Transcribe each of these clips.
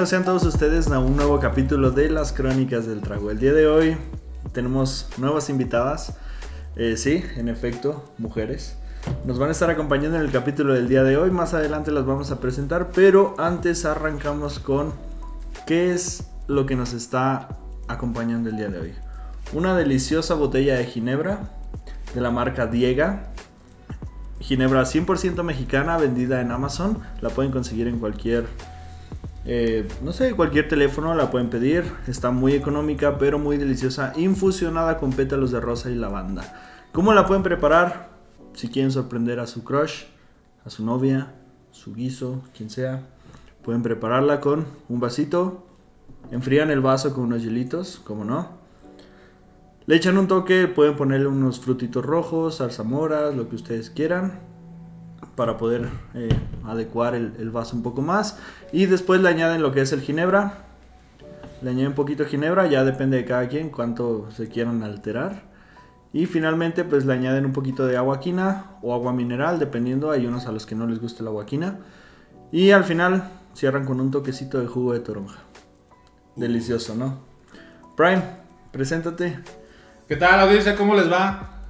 Bienvenidos sean todos ustedes a un nuevo capítulo de las Crónicas del Trago. El día de hoy tenemos nuevas invitadas. Eh, sí, en efecto, mujeres. Nos van a estar acompañando en el capítulo del día de hoy. Más adelante las vamos a presentar, pero antes arrancamos con qué es lo que nos está acompañando el día de hoy. Una deliciosa botella de ginebra de la marca Diega. Ginebra 100% mexicana vendida en Amazon. La pueden conseguir en cualquier eh, no sé, cualquier teléfono la pueden pedir. Está muy económica, pero muy deliciosa. Infusionada con pétalos de rosa y lavanda. ¿Cómo la pueden preparar? Si quieren sorprender a su crush, a su novia, su guiso, quien sea, pueden prepararla con un vasito. Enfrían el vaso con unos hielitos, como no. Le echan un toque, pueden ponerle unos frutitos rojos, zarzamoras, lo que ustedes quieran para poder eh, adecuar el, vaso un poco más. Y después le añaden lo que es el ginebra. Le añaden un poquito de ginebra, ya depende de cada quien cuánto se quieran alterar. Y finalmente pues le añaden un poquito de agua quina o agua mineral, dependiendo. Hay unos a los que no les gusta el agua quina. Y al final cierran con un toquecito de jugo de toronja. Delicioso, ¿no? Prime, preséntate. ¿Qué tal audiencia? ¿Cómo les va?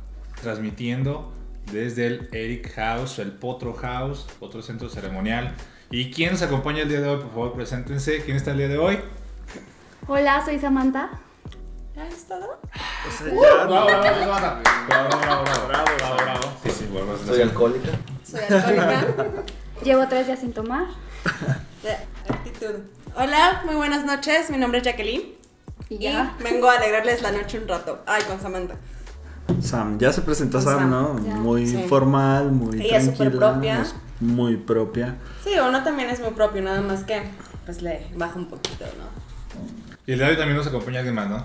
Transmitiendo desde el Eric House, el Potro House, otro centro ceremonial. ¿Y quién nos acompaña el día de hoy? Por favor, preséntense. ¿Quién está el día de hoy? Hola, soy Samantha. ¿Ya es todo? bravo, bravo, bravo, bravo, bravo, bravo, Sí, sí, bueno, Soy alcohólica. Soy alcohólica. Llevo tres días sin tomar. actitud. Hola, muy buenas noches. Mi nombre es Jacqueline. Y ya. vengo a alegrarles la noche un rato. Ay, con Samantha. Sam, ya se presentó Sam, ¿no? muy formal, muy Ella tranquila. Es propia. muy propia. Sí, uno también es muy propio, nada más que pues le baja un poquito, ¿no? Y el día de hoy también nos acompaña alguien más, ¿no?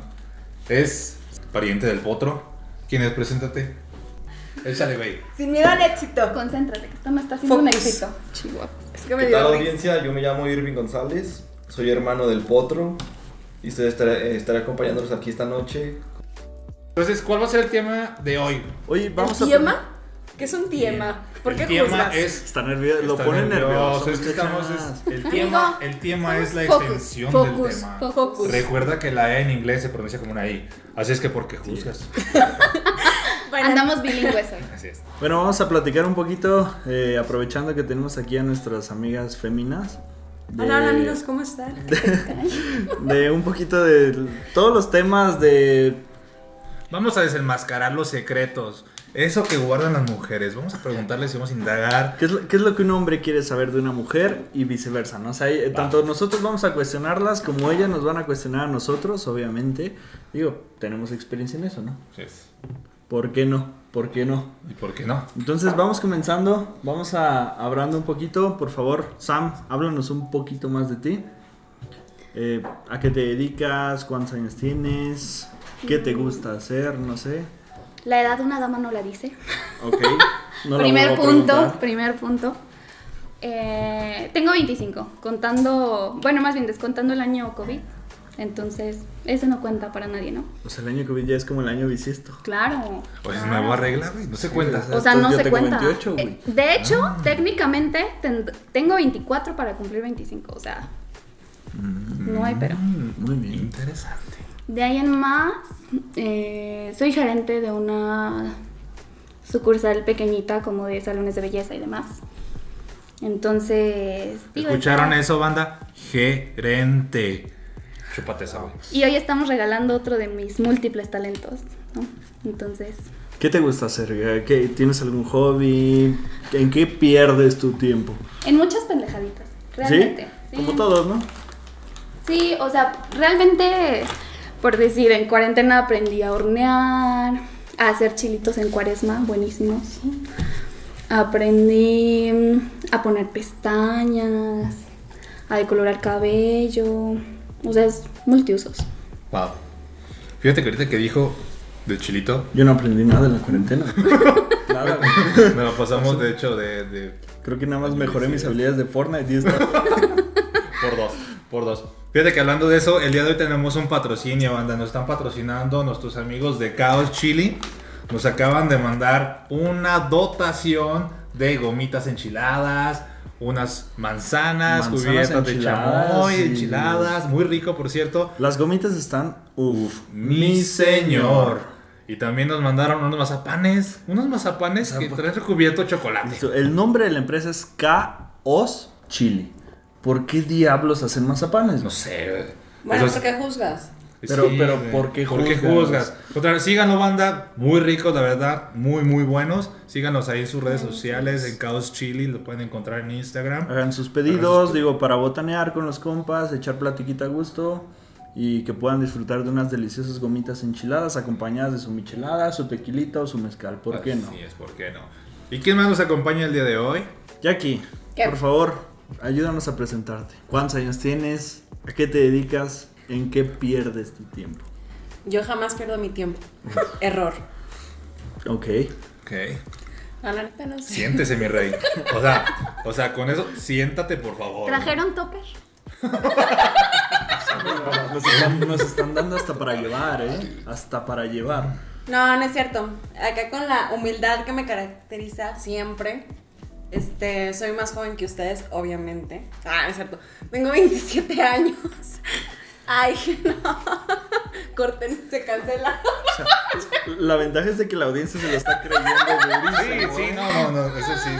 Es pariente del potro. ¿Quién es? Preséntate. Échale, güey. Sin miedo al éxito. Concéntrate, que esto me está haciendo un éxito. Chihuahua. Es que me ¿Qué tal, audiencia? Yo me llamo Irving González. Soy hermano del potro. Y estaré, estaré acompañándolos aquí esta noche entonces, ¿cuál va a ser el tema de hoy? Hoy vamos ¿El a. ¿Tiema? ¿Qué es un tiema? ¿Por qué el tema es. Está nervioso, lo pone nervioso. Es que estamos, es, el, tema, el tema es la extensión del tema. Focus. Recuerda que la E en inglés se pronuncia como una I. Así es que, ¿por qué juzgas? bueno, Andamos bilingües hoy. Así es. Bueno, vamos a platicar un poquito, eh, aprovechando que tenemos aquí a nuestras amigas féminas. hola, hola amigos, ¿cómo están? de un poquito de todos los temas de Vamos a desenmascarar los secretos. Eso que guardan las mujeres. Vamos a preguntarles y vamos a indagar. ¿Qué es, lo, que un hombre quiere saber de una mujer y viceversa? ¿no? O sea, tanto nosotros vamos a cuestionarlas como ellas nos van a cuestionar a nosotros, obviamente. Digo, tenemos experiencia en eso, ¿no? Sí. ¿Por qué no? ¿Por qué no? ¿Y por qué no? Entonces vamos comenzando, vamos a hablando un poquito. Por favor, Sam, háblanos un poquito más de ti. Eh, ¿A qué te dedicas? ¿Cuántos años tienes? ¿Qué te gusta hacer? No sé. La edad de una dama no la dice. Ok. primer punto, primer punto. Eh, tengo 25, contando, bueno, más bien descontando el año COVID. Entonces, eso no cuenta para nadie, ¿no? O sea, el año COVID ya es como el año bisiesto. Claro. Pues es nueva regla, güey. No se cuenta. O sea, no se cuenta. Eh, de hecho, ah. técnicamente tengo 24 para cumplir 25. O sea, no hay pero. Mm, muy bien. Interesante. De ahí en más, eh, soy gerente de una sucursal pequeñita como de salones de belleza y demás. Entonces... ¿Escucharon eso, banda? Gerente. Chúpate esa, Y hoy estamos regalando otro de mis múltiples talentos, ¿no? Entonces... ¿Qué te gusta hacer? ¿Qué, ¿Tienes algún hobby? ¿En qué pierdes tu tiempo? En muchas pendejaditas, realmente. ¿Sí? Como todos, ¿no? Sí, o sea, realmente por decir, en cuarentena aprendí a hornear, a hacer chilitos en cuaresma, buenísimos. Aprendí mm, a poner pestañas, a decolorar cabello. O sea, es multiusos. Wow. Fíjate que ahorita que dijo de chilito. Yo no aprendí nada en la cuarentena. nada. Me lo pasamos, de hecho, de, Creo que nada más mejoré mis habilidades de Fortnite. por dos, por dos. Fíjate que hablando de eso, el día de hoy tenemos un patrocinio, banda. Nos están patrocinando nuestros amigos de Chaos Chili. Nos acaban de mandar una dotación de gomitas enchiladas, unas manzanas, Manzanas cubiertas de chamoy, sí. enchiladas, muy rico por cierto. Las gomitas están. Uf, Mi señor. Y también nos mandaron unos mazapanes, unos mazapanes que traen recubierto chocolate. El nombre de la empresa es K-Os Chili. ¿Por qué diablos hacen mazapanes? No sé. güey. Bueno, ¿por qué juzgas? Pero- pero. ¿por qué ¿Por qué juzgas? juzgas? Otra vez, síganlo, banda. Muy ricos, la verdad. Muy, muy buenos. Síganos ahí en sus redes sociales. En Caos Chili. Lo pueden encontrar en Instagram. Hagan sus pedidos, digo, para botanear con los compas, echar platiquita a gusto y que puedan disfrutar de unas deliciosas gomitas enchiladas acompañadas de su michelada, su tequilita o su mezcal. ¿Por qué no? Así es, ¿por qué no? ¿Y quién más nos acompaña el día de hoy? Jackie, ¿Qué? por favor, ayúdanos a presentarte. ¿Cuántos años tienes? ¿A qué te dedicas? ¿En qué pierdes tu tiempo? Yo jamás pierdo mi tiempo. Error. Ok. Ok. A la neta no sé. Siéntese, mi rey. O sea, o sea, con eso, siéntate, por favor. ¿Trajeron topper? Nos están, nos están dando hasta para llevar, ¿eh? Hasta para llevar. No, no es cierto. Acá con la humildad que me caracteriza siempre. Este, soy más joven que ustedes, obviamente. Ah, no es cierto. Tengo 27 años. Ay, no. Corten, se cancela. La ventaja es de que la audiencia se lo está creyendo Sí, durísimo. sí, ¿eh? no, no, no, eso sí.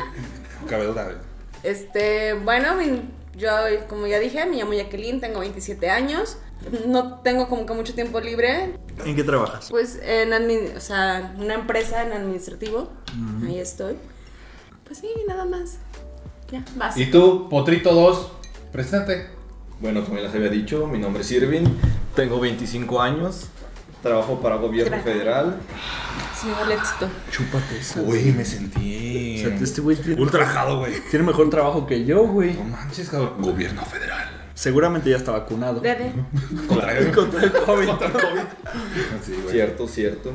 Cabe duda. Este, bueno, yo, como ya dije, me llamo Jacqueline, tengo 27 años. No tengo como que mucho tiempo libre. ¿En qué trabajas? Pues en o sea, una empresa en administrativo. Ahí estoy. Pues sí, nada más. Ya, vas. Y tú, Potrito 2, preséntate. Bueno, como ya les había dicho, mi nombre es Irving, tengo 25 años, trabajo para gobierno Gracias. federal. Señor éxito. Chúpate esa. Uy, me sentí. O sea, este güey tiene, Ultrajado, güey. tiene mejor trabajo que yo, güey. No manches, cabrón. Gobierno federal. Seguramente ya está vacunado. Dede. Contra el Contra el COVID. Güey. Cierto, cierto.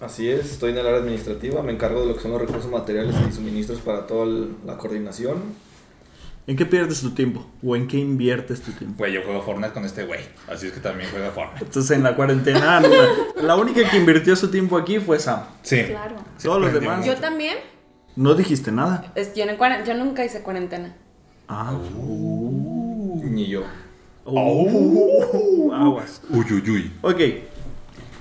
Así es, estoy en el área administrativa, me encargo de lo que son los recursos materiales y suministros para toda el- la coordinación. ¿En qué pierdes tu tiempo? ¿O en qué inviertes tu tiempo? Güey, yo juego Fortnite con este güey. Así es que también juega Fortnite. Entonces en la cuarentena, la, la única que invirtió su tiempo aquí fue Sam. Sí. Claro. Todos los demás. Yo también. No dijiste nada. Es, yo, en yo nunca hice cuarentena. Ah. Ni yo. Uh, aguas. Uy, uy, uy. Ok.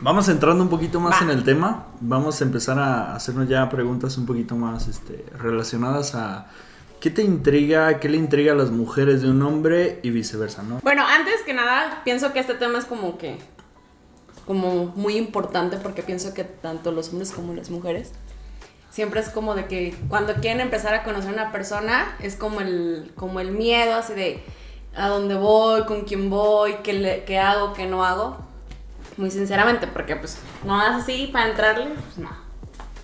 Vamos entrando un poquito más Va. en el tema. Vamos a empezar a hacernos ya preguntas un poquito más este, relacionadas a qué te intriga, qué le intriga a las mujeres de un hombre y viceversa, ¿no? Bueno, antes que nada, pienso que este tema es como que. Como muy importante porque pienso que tanto los hombres como las mujeres. Siempre es como de que cuando quieren empezar a conocer a una persona, es como el, como el miedo así de a dónde voy, con quién voy, qué, le- qué hago, qué no hago. Muy sinceramente, porque pues no es así para entrarle, pues no.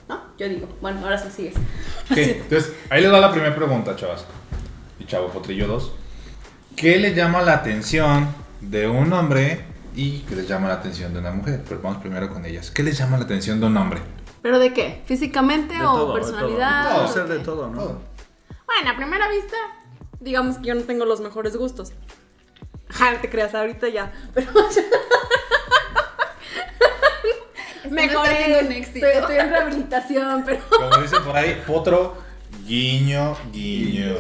¿No? Yo digo, bueno, ahora sí sigues. Entonces, ahí les va la primera pregunta, chavas. Y chavo Potrillo 2. ¿Qué le llama la atención de un hombre y qué les llama la atención de una mujer? Pero vamos primero con ellas. ¿Qué les llama la atención de un hombre? ¿Pero de qué? ¿Físicamente De o todo, de personalidad? todo. ¿O ser de todo, ¿no? Bueno, a primera vista, digamos que yo no tengo los mejores gustos. Ja, te creas, ahorita ya. Pero Un éxito. estoy, estoy en rehabilitación, pero Como dicen por ahí, Potro, guiño, guiño.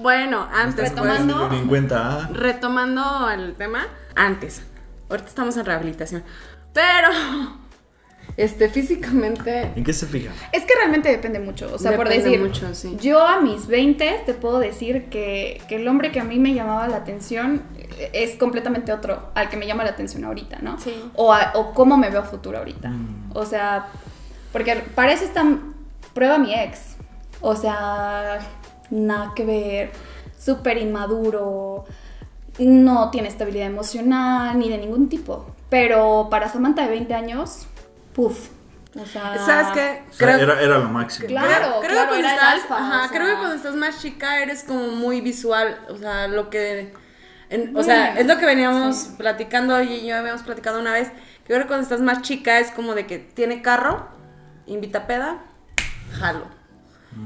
bueno, antes Retomando. Ni en cuenta, ¿ah? retomando el tema, antes. Ahorita estamos en rehabilitación. Pero este físicamente ¿En qué se fija? Es que realmente depende mucho. O sea, por Depende decir, mucho, sí. yo a mis 20 te puedo decir que, que el hombre que a mí me llamaba la atención es completamente otro al que me llama la atención ahorita, ¿no? Sí. O, a- o cómo me veo a futuro ahorita. Mm. O sea, porque para eso está prueba mi ex. O sea, nada que ver, súper inmaduro, no tiene estabilidad emocional ni de ningún tipo. Pero para Samantha de 20 años, puff. O sea, ¿Sabes qué? O sea, era, era lo máximo. Claro, creo, creo claro, que cuando estás, alfa, ajá, o sea. creo que cuando estás más chica eres como muy visual, o sea, lo que, en- o sea, Mm, es lo que veníamos sí. platicando y yo habíamos platicado una vez, que creo que cuando estás más chica es como de que tiene carro, invita a peda, jalo.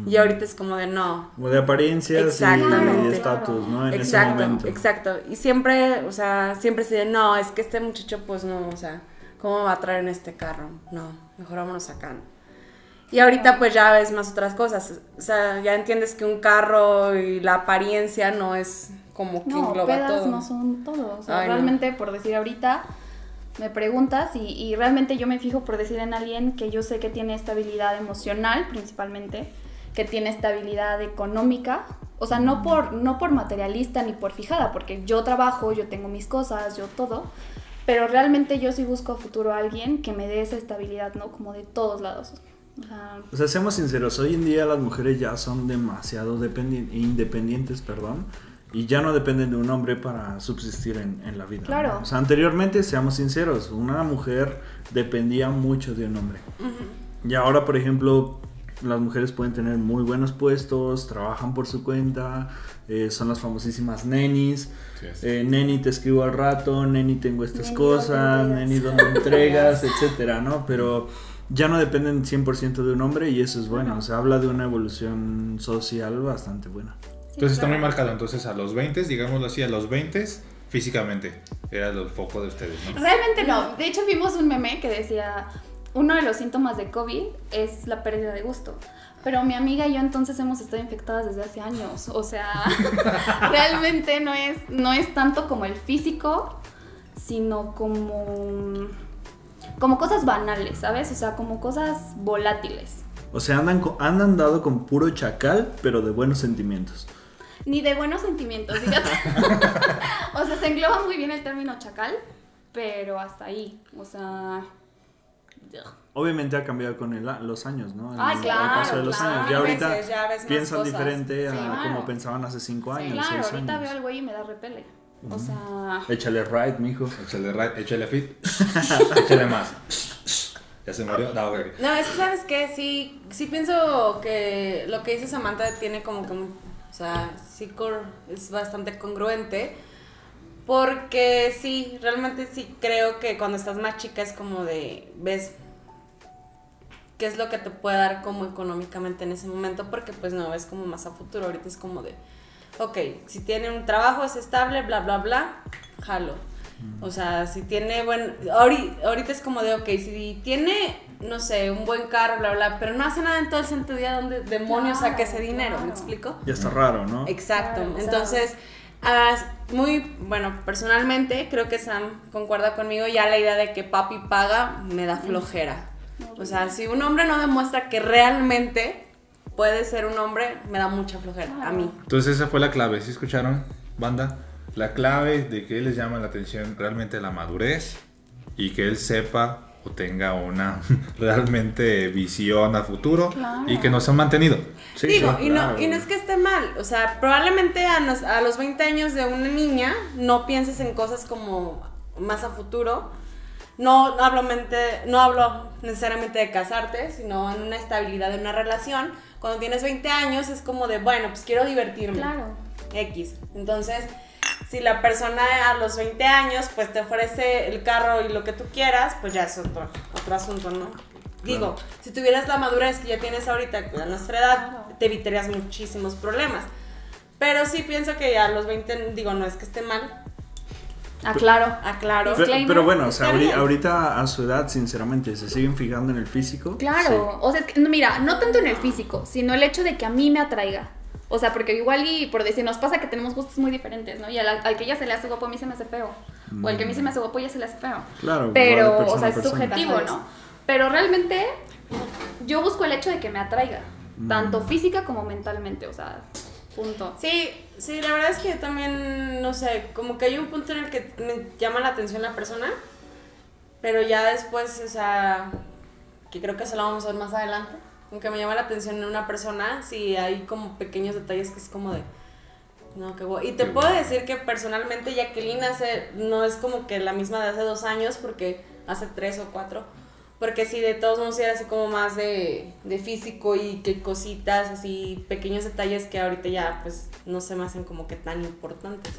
Y ahorita es como de no. Como de apariencias y Exactamente. estatus, ¿no? En ese exacto, momento. exacto. Y siempre, o sea, siempre se dice, no, es que este muchacho, pues no, o sea, ¿cómo me va a traer en este carro? No, mejor vámonos acá. Y ahorita pues ya ves más otras cosas. O sea, ya entiendes que un carro y la apariencia no es como que No, engloba pedas todo. no son todo. O sea, Ay, no. realmente, por decir ahorita, me preguntas y, y realmente yo me fijo por decir en alguien que yo sé que tiene estabilidad emocional, principalmente, que tiene estabilidad económica. O sea, no por, no por materialista ni por fijada, porque yo trabajo, yo tengo mis cosas, yo todo. Pero realmente yo sí busco a futuro a alguien que me dé esa estabilidad, ¿no? Como de todos lados. O sea, O sea, seamos sinceros, hoy en día las mujeres ya son demasiado dependi- independientes, perdón, y ya no dependen de un hombre para subsistir en, en la vida. ¿no? Claro. O sea, anteriormente, seamos sinceros, una mujer dependía mucho de un hombre. Y ahora, por ejemplo, las mujeres pueden tener muy buenos puestos, trabajan por su cuenta, eh, son las famosísimas nenis. Sí. Eh, neni, te escribo al rato, neni, tengo estas Neni, cosas, ¿dónde neni, entregas? ¿dónde entregas? etcétera, ¿no? Pero ya no dependen 100% de un hombre y eso es bueno. O sea, habla de una evolución social bastante buena. Sí, Entonces está muy marcado. Entonces a los 20, digámoslo así, a los 20 físicamente era el foco de ustedes, ¿no? Realmente no. De hecho, vimos un meme que decía, uno de los síntomas de COVID es la pérdida de gusto. Pero mi amiga y yo entonces hemos estado infectadas desde hace años. O sea, realmente no es, no es tanto como el físico, sino como, como cosas banales, ¿sabes? O sea, como cosas volátiles. O sea, andan, co- han andado con puro chacal, pero de buenos sentimientos. Ni de buenos sentimientos, fíjate. o sea, se engloba muy bien el término chacal, pero hasta ahí. O sea... Obviamente ha cambiado con el a- los años, ¿no? El- Ay, el claro, paso de los claro. años. Ya ahorita veces, ya ves más piensan cosas. diferente a Sí, como claro. pensaban hace 5 Sí, años, Claro, 6 ahorita años. veo al güey y me da repele. O sea, Échale right, mijo. Échale, ra- échale fit, échale más. ¿Ya se murió? No, güey. No, es que sabes qué, sí, sí pienso que lo que dice Samantha tiene como que, o sea, sí es bastante congruente. Porque sí, realmente sí creo que cuando estás más chica es como de, ves qué es lo que te puede dar como económicamente en ese momento, porque pues no, ves como más a futuro, ahorita es como de, ok, si tiene un trabajo, es estable, bla, bla, bla, jalo. O sea, si tiene buen... ahori- Ahorita es como de, ok, si tiene, no sé, un buen carro, bla, bla, pero no hace nada en todo el santo día, ¿dónde demonios Claro, saca ese dinero? ¿Me explico? Ya está raro, ¿no? Exacto. Claro, Entonces, ah, muy, bueno, personalmente creo que Sam concuerda conmigo, ya la idea de que papi paga me da flojera. O sea, si un hombre no demuestra que realmente puede ser un hombre, me da mucha flojera a mí. Entonces esa fue la clave, ¿sí escucharon, banda? La clave de que les llama la atención realmente la madurez y que él sepa o tenga una realmente visión a futuro Claro. y que nos han mantenido. Sí, Digo, sí, y, claro. no, y no es que esté mal, o sea, probablemente a, nos- a los 20 años de una niña no pienses en cosas como más a futuro. No, no hablo, mente- no hablo necesariamente de casarte, sino en una estabilidad de una relación. Cuando tienes 20 años es como de, bueno, pues quiero divertirme. claro. X. Entonces, si la persona a los 20 años pues te ofrece el carro y lo que tú quieras, pues ya es otro, otro asunto, ¿no? Digo, si tuvieras la madurez que ya tienes ahorita a nuestra edad, Claro. te evitarías muchísimos problemas. Pero sí pienso que a los 20, digo, no es que esté mal, Aclaro. aclaro. Pero, pero bueno, o sea, está ahori- bien. ahorita a su edad, sinceramente, ¿se siguen fijando en el físico? Claro. O sea, es que, mira, no tanto en el físico, sino el hecho de que a mí me atraiga. O sea, porque igual y por decir, nos pasa que tenemos gustos muy diferentes, ¿no? Y al, al que ella se le hace guapo a mí se me hace feo. O al que a mí se me hace guapo a ella se le hace feo. Claro, Pero, persona o sea, es persona. subjetivo, ¿no? Pero realmente yo busco el hecho de que me atraiga, tanto física como mentalmente, o sea, punto. Sí, sí, la verdad es que yo también, no sé, como que hay un punto en el que me llama la atención la persona, pero ya después, o sea, que creo que eso lo vamos a ver más adelante, aunque me llama la atención en una persona, sí hay como pequeños detalles que es como de... No, qué guay. Y te Qué puedo guay. decir que personalmente Jacqueline hace, no es como que la misma de hace dos años, porque hace tres o cuatro. Porque sí, de todos modos era así como más de, de físico y que cositas, así pequeños detalles que ahorita ya pues no se me hacen como que tan importantes.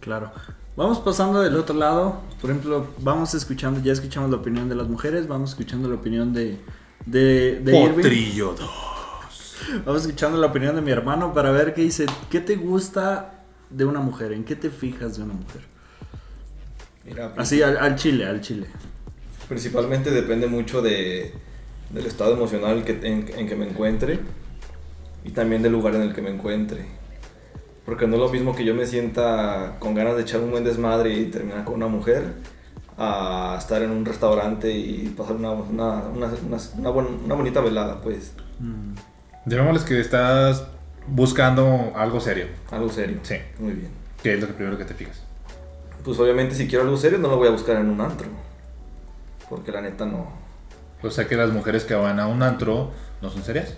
Claro. Vamos pasando del otro lado. Por ejemplo, vamos escuchando, ya escuchamos la opinión de las mujeres, vamos escuchando la opinión de, de, de Irving. Potrillo dos. Vamos escuchando la opinión de mi hermano para ver qué dice. ¿Qué te gusta de una mujer? ¿En qué te fijas de una mujer? Mira, Así al, al chile, al chile. Principalmente depende mucho de, del estado emocional que, en, en que me encuentre y también del lugar en el que me encuentre. Porque no es lo mismo que yo me sienta con ganas de echar un buen desmadre y terminar con una mujer a estar en un restaurante y pasar una, una, una, una- buen- una bonita velada, pues. Mm. Llamémosles que estás buscando algo serio. Algo serio. Sí. Muy bien. ¿Qué es lo primero que te fijas? Pues obviamente si quiero algo serio no lo voy a buscar en un antro. Porque la neta no... O sea que las mujeres que van a un antro no son serias.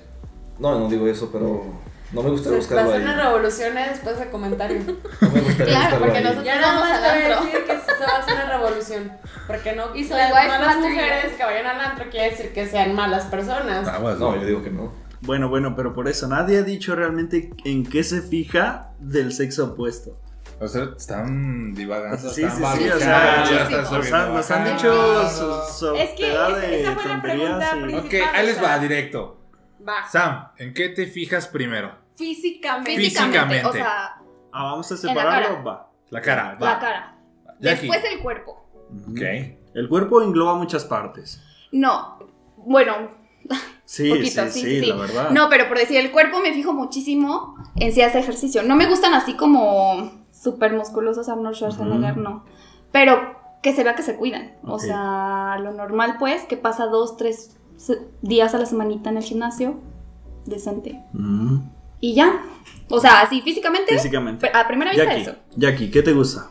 No, no digo eso, pero no me gustaría Se va a buscarlo hacer ahí. una revolución eh, después de comentario. No me gustaría Claro, buscarlo porque ahí. nosotros- Ya nada Vamos más al te voy a antro. decir que se va a hacer una revolución. Porque no, Y soy las, wife no las material. mujeres que vayan al antro quiere decir que sean malas personas. Aguas, No, güey. yo digo que no. Bueno, bueno, pero por eso nadie ha dicho realmente en qué se fija del sexo opuesto. O sea, están divagando. Sí, están sí, sí, o sea. Nos han, nos han bajando. dicho su, su Es que esa- fue la pregunta principal. Ok, ahí les va, directo. Va. Sam, ¿en qué te fijas primero? Físicamente. Físicamente. O sea, Ah, vamos a la separarlo, cara. va. La cara. la va. cara. Jackie. Después el cuerpo. Ok. El cuerpo engloba muchas partes. No, bueno, Sí, poquito, sí, sí, sí, sí, la verdad. No, pero por decir, el cuerpo me fijo muchísimo en si hace ejercicio. No me gustan así como súper musculosos Arnold Schwarzenegger, Ujú. no. Pero que se vea que se cuidan. O sea, lo normal pues, que pasa dos, tres días a la semanita en el gimnasio, decente. Ujú. Y ya. O sea, así físicamente, Físicamente. a primera vista Jackie, eso. Jackie, ¿qué te gusta?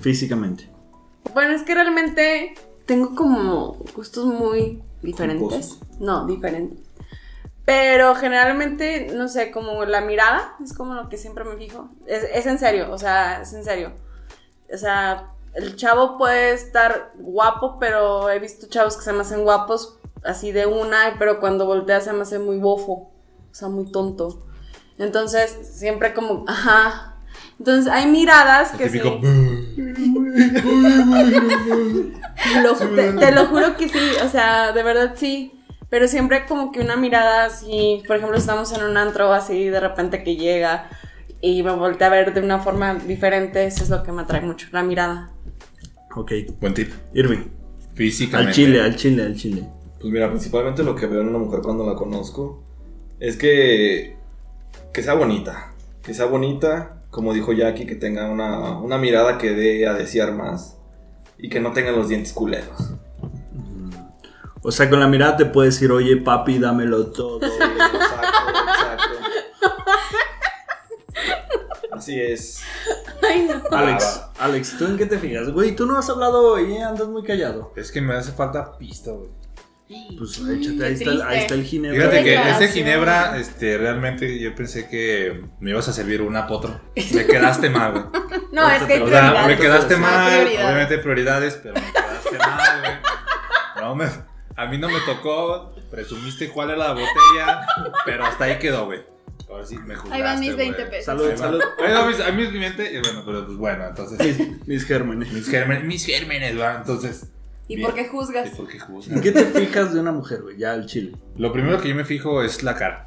Físicamente. Bueno, es que realmente tengo como gustos muy diferentes. No, diferentes. Pero generalmente, no sé, como la mirada es como lo que siempre me fijo. Es, es en serio, o sea, es en serio. O sea, el chavo puede estar guapo, pero he visto chavos que se me hacen guapos así de una, pero cuando voltea se me hace muy bofo, o sea, muy tonto. Entonces, siempre como, ajá. Entonces, hay miradas El que típico. sí. Lo- te, te lo juro que sí, o sea, de verdad sí. Pero siempre como que una mirada así, por ejemplo, estamos en un antro así, de repente que llega y me voltea a ver de una forma diferente, eso es lo que me atrae mucho, la mirada. Ok. Buen tip. Irving. Físicamente. Al chile, al chile, al chile. Pues mira, principalmente lo que veo en una mujer cuando la conozco es que, que sea bonita. Que sea bonita, como dijo Jackie, que tenga una, una mirada que dé a desear más y que no tenga los dientes culeros. O sea, con la mirada te puedes decir, oye, papi, dámelo todo. Exacto, exacto. Así es. Ay, no. Alex, Alex, ¿tú en qué te fijas? Güey, tú no has hablado hoy, ¿eh? Andas muy callado. Es que me hace falta pista, güey. Pues échate, ahí está, el, ahí está el ginebra. Fíjate que ese ginebra, este, realmente yo pensé que me ibas a servir una potro. Me quedaste mal, güey. No, es que O sea, me quedaste mal, obviamente prioridades, pero me quedaste mal, güey. No, me, a mí no me tocó, presumiste cuál era la botella, pero hasta ahí quedó, güey. Ahora sí me juzgaste, Ahí van mis 20 güey. pesos. Salud, salud. Bueno, mis, a mis 20, y bueno, pero pues bueno, entonces. Mis, mis gérmenes. Mis gérmenes, mis gérmenes, va, entonces. ¿Y bien. por qué ¿Y juzgas? por qué ¿En juzgas? qué te fijas de una mujer, güey? Ya al chile. Lo primero que yo me fijo es la cara.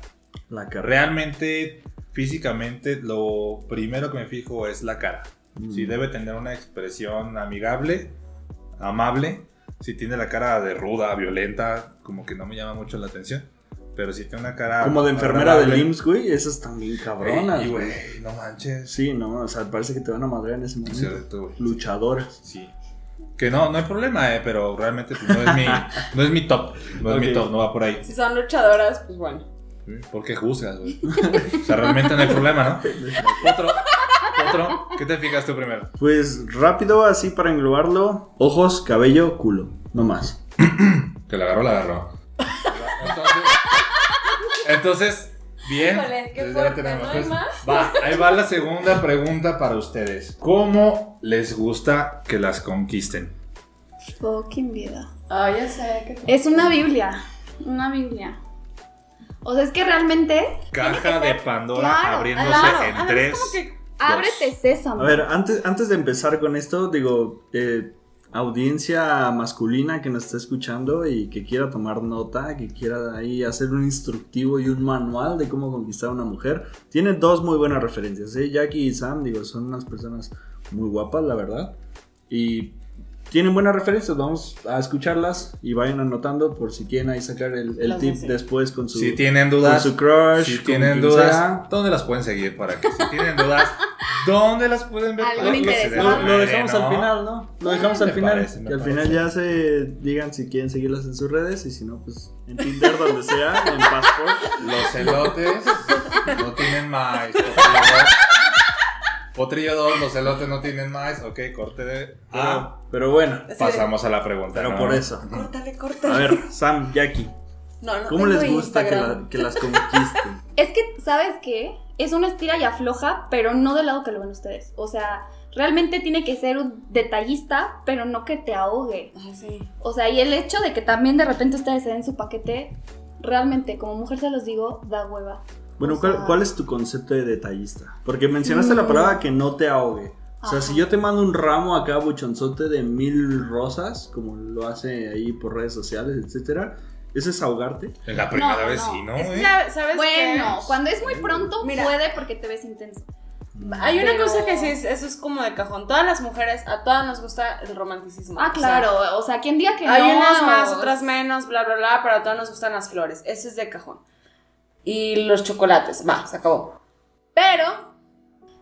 La cara. Realmente, físicamente, lo primero que me fijo es la cara. Mm. Si debe tener una expresión amigable, amable. Si tiene la cara de ruda, violenta, como que no me llama mucho la atención. Pero si tiene una cara. Como de enfermera del IMSS, güey. Esas también cabronas, ey, güey. no manches. Sí, no, o sea, parece que te van a madrear en ese Es momento. cierto. Luchadoras. Sí. Que no, no hay problema, eh, pero realmente pues, no, es mi, no es mi top. No es mi top, no va por ahí. Si son luchadoras, pues bueno. ¿Por qué juzgas, güey? O sea, realmente no hay problema, ¿no? Otro, otro, ¿qué te fijas tú primero? Pues rápido, así para englobarlo. Ojos, cabello, culo. No más. Que la agarró, la agarró. Entonces, entonces bien. Híjole, qué fuerte. ¿no hay más? Va, ahí va la segunda pregunta para ustedes. ¿Cómo les gusta que las conquisten? Fucking vida. Ah, ya sé. ¿qué te- Es una Biblia. Una Biblia. O sea, es que realmente. Caja de Pandora Claro, abriéndose claro. en Ah, es tres. como que- Ábrete, sésamo. A ver, antes, antes de empezar con esto, digo, eh, audiencia masculina que nos está escuchando y que quiera tomar nota, que quiera ahí hacer un instructivo y un manual de cómo conquistar a una mujer, tiene dos muy buenas referencias. ¿eh? Jackie y Sam, digo, son unas personas muy guapas, la verdad. Y tienen buenas referencias, vamos a escucharlas y vayan anotando por si quieren ahí sacar el, el tip dice. después con su, Si tienen dudas, con su crush, si tienen dudas, sea. ¿dónde las pueden seguir para que si tienen dudas, dónde las pueden ver? Den Lo, lo dejamos al ¿no? final, ¿no? Lo dejamos al Me final. parece, que al parece. final ya se digan si quieren seguirlas en sus redes y si no, pues en Tinder, donde sea, en Passport. Los elotes no tienen maíz. Potrillo 2. Potrillo 2, los elotes no tienen maíz. Ok, corte de. Pero, Ah, pero bueno, Así de, pasamos a la pregunta. pero ¿no? por eso. Córtale, córtale. A ver, Sam, Jackie, no, no ¿cómo les gusta que, Instagram. la- que las conquisten? Es que, ¿sabes qué? Es una estira y afloja, pero no del lado que lo ven ustedes. O sea, realmente tiene que ser un detallista, pero no que te ahogue. Ah, sí. O sea, y el hecho de que también de repente ustedes se den su paquete, realmente, como mujer se los digo, da hueva. Bueno, O ¿cuál, sea- cuál es tu concepto de detallista? Porque mencionaste la Mm. palabra que no te ahogue. O sea, Ajá. si yo te mando un ramo acá buchonzote de mil rosas, como lo hace ahí por redes sociales, etcétera, ¿eso es ahogarte? En la primera No, vez no. sí, ¿no? Es que, eh? ¿sabes ¿sabes Bueno, qué? cuando es muy pronto, Mira. puede porque te ves intenso. Hay una Pero- cosa que sí, es, eso es como de cajón. Todas las mujeres, a todas nos gusta el romanticismo. Ah, O sea, claro. O sea, quien diga que hay no. unas más, otras menos, bla, bla, bla, pero a todas nos gustan las flores. Eso es de cajón. Y los chocolates, va, se acabó. Pero,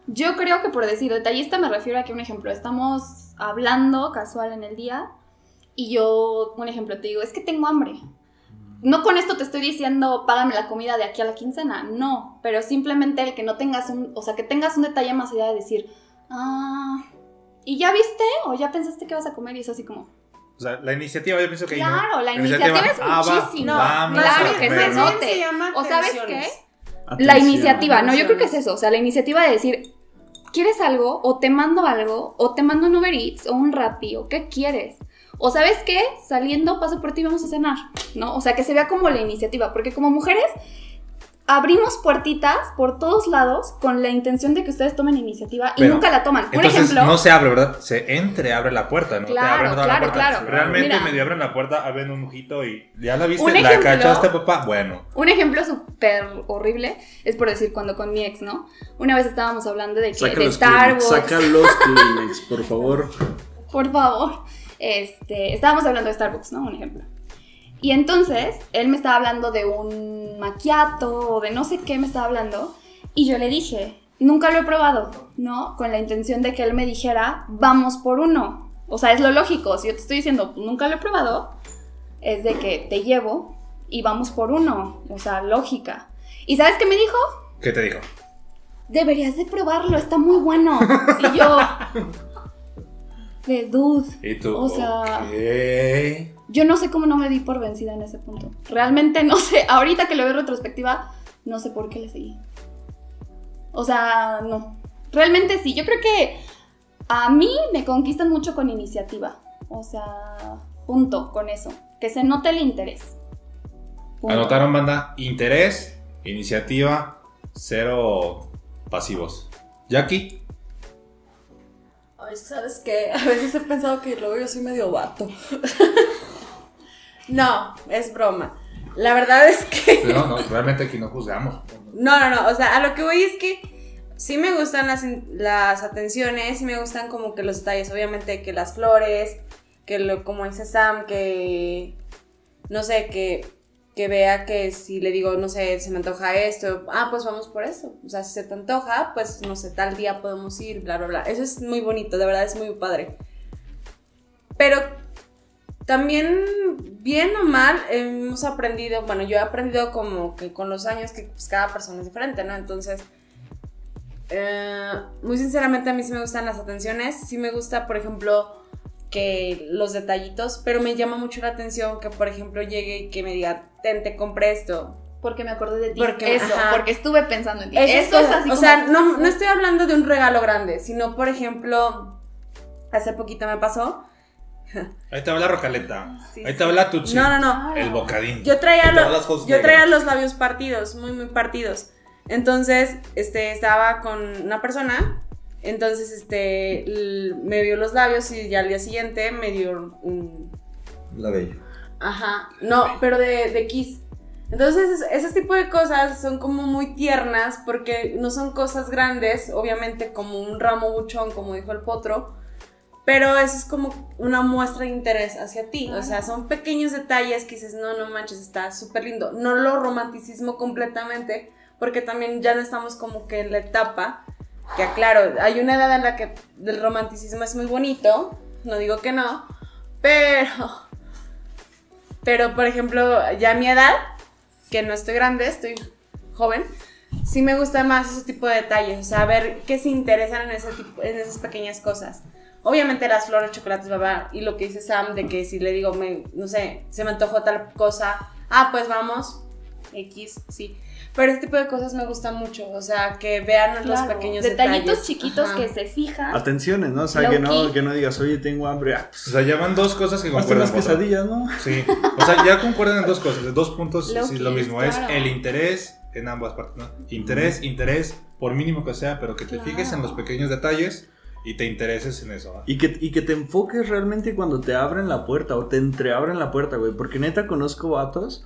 Yo creo que por decir detallista me refiero a que, un ejemplo, estamos hablando casual en el día y yo, un ejemplo, te digo, es que tengo hambre. No con esto te estoy diciendo, págame la comida de aquí a la quincena, no, pero simplemente el que no tengas un, o sea, que tengas un detalle más allá de decir, ah, ¿y ya viste o ya pensaste que vas a comer? Y es así como, O sea, la iniciativa yo pienso que ahí no. claro, la iniciativa es ah, va, muchísimo. vamos claro a que comer, se ¿no? note. Se llama o sabes qué? La Atención. iniciativa, no, yo creo que es eso, o sea, la iniciativa de decir, ¿quieres algo? O te mando algo, o te mando un Uber Eats, o un Rappi, o qué quieres. O sabes qué, saliendo paso por ti y vamos a cenar, ¿no? O sea, que se vea como la iniciativa, porque como mujeres abrimos puertitas por todos lados con la intención de que ustedes tomen iniciativa y Pero, nunca la toman. Un Entonces ejemplo, no se abre, ¿verdad? Se entreabre la puerta, ¿no? Claro, te abren toda claro, la puerta. claro. Realmente Mira. medio abren la puerta, abren un ojito y ya la viste, Un la ejemplo- cachaste, papá. Bueno, un ejemplo súper horrible es por decir cuando con mi ex, ¿no? Una vez estábamos hablando de que Saca de Starbucks. saca los Kleenex, por favor. por favor. Este, estábamos hablando de Starbucks, ¿no? Un ejemplo. Y entonces, él me estaba hablando de un macchiato o de no sé qué me estaba hablando. Y yo le dije, nunca lo he probado, ¿no? Con la intención de que él me dijera, vamos por uno. O sea, es lo lógico. Si yo te estoy diciendo, nunca lo he probado, es de que te llevo y vamos por uno. O sea, lógica. ¿Y sabes qué me dijo? ¿qué te dijo? Deberías de probarlo, está muy bueno. Y yo, de dude. Y tú, O sea, yo no sé cómo no me di por vencida en ese punto. Realmente no sé. Ahorita que lo veo en retrospectiva, no sé por qué le seguí. O sea, no. Realmente sí. Yo creo que a mí me conquistan mucho con iniciativa. O sea, punto con eso. Que se note el interés. Punto. Anotaron, banda, interés, iniciativa, cero pasivos. Jackie, Ay, ¿sabes qué? A veces he pensado que luego yo soy medio vato. no, es broma. La verdad es que... no, no, realmente aquí no juzgamos. No, no, no. O sea, a lo que voy es que sí me gustan las, las atenciones, sí me gustan como que los detalles. Obviamente que las flores, que lo, como dice Sam, que... No sé, que, que vea que si le digo, no sé, se me antoja esto, ah, pues vamos por eso. O sea, si se te antoja, pues no sé, tal día podemos ir, bla, bla, bla. Eso es muy bonito, de verdad es muy padre. Pero también, bien o mal, hemos aprendido, bueno, yo he aprendido como que con los años que pues, cada persona es diferente, ¿no? Entonces, eh, muy sinceramente a mí sí me gustan las atenciones, sí me gusta, por ejemplo, que los detallitos, pero me llama mucho la atención que, por ejemplo, llegue y que me diga, ten, te compré esto. Porque me acordé de ti. Porque- Eso, ajá. porque estuve pensando en ti. Esas Eso es cosas, así o como- sea, no, no estoy hablando de un regalo grande, sino, por ejemplo, hace poquito me pasó. Ahí te habla Rocaleta. Sí, Ahí sí. te habla Tutsi. No, no, no. El bocadín. Yo traía, Y lo- todas las cosas yo traía los labios partidos, muy, muy partidos. Entonces, este, estaba con una persona. Entonces, este, me vio los labios y ya al día siguiente me dio un... La bella. Ajá, no, pero de, de kiss. Entonces, es- ese tipo de cosas son como muy tiernas porque no son cosas grandes, obviamente como un ramo buchón, como dijo el potro, Pero eso es como una muestra de interés hacia ti. O sea, son pequeños detalles que dices, no, no manches, está súper lindo. No lo romanticismo completamente, porque también ya no estamos como que en la etapa. Que claro, hay una edad en la que el romanticismo es muy bonito, no digo que no, pero. Pero, por ejemplo, ya a mi edad, que no estoy grande, estoy joven, sí me gusta más ese tipo de detalles, o sea, ver qué se interesan en, en esas pequeñas cosas. Obviamente las flores, chocolates, babá, y lo que dice Sam, de que si le digo, me, no sé, se me antojó tal cosa, ah, pues vamos, X, sí. Pero este tipo de cosas me gusta mucho, o sea, que vean los Claro, pequeños detallitos detalles. chiquitos Ajá. que se fijan. Atenciones, ¿no? O sea, que no, que no digas, oye, tengo hambre. Ah, pues, O sea, ya van dos cosas que concuerdan. otra. quesadillas, ¿no? Sí, o sea, ya concuerdan en dos cosas, en dos puntos, sí, Low-key, lo mismo, es claro. el interés en ambas partes, ¿no? Interés, interés, por mínimo que sea, pero que te Claro. fijes en los pequeños detalles y te intereses en eso. ¿ah? Y que, y que te enfoques realmente cuando te abren la puerta o te entreabren la puerta, güey. Porque neta conozco vatos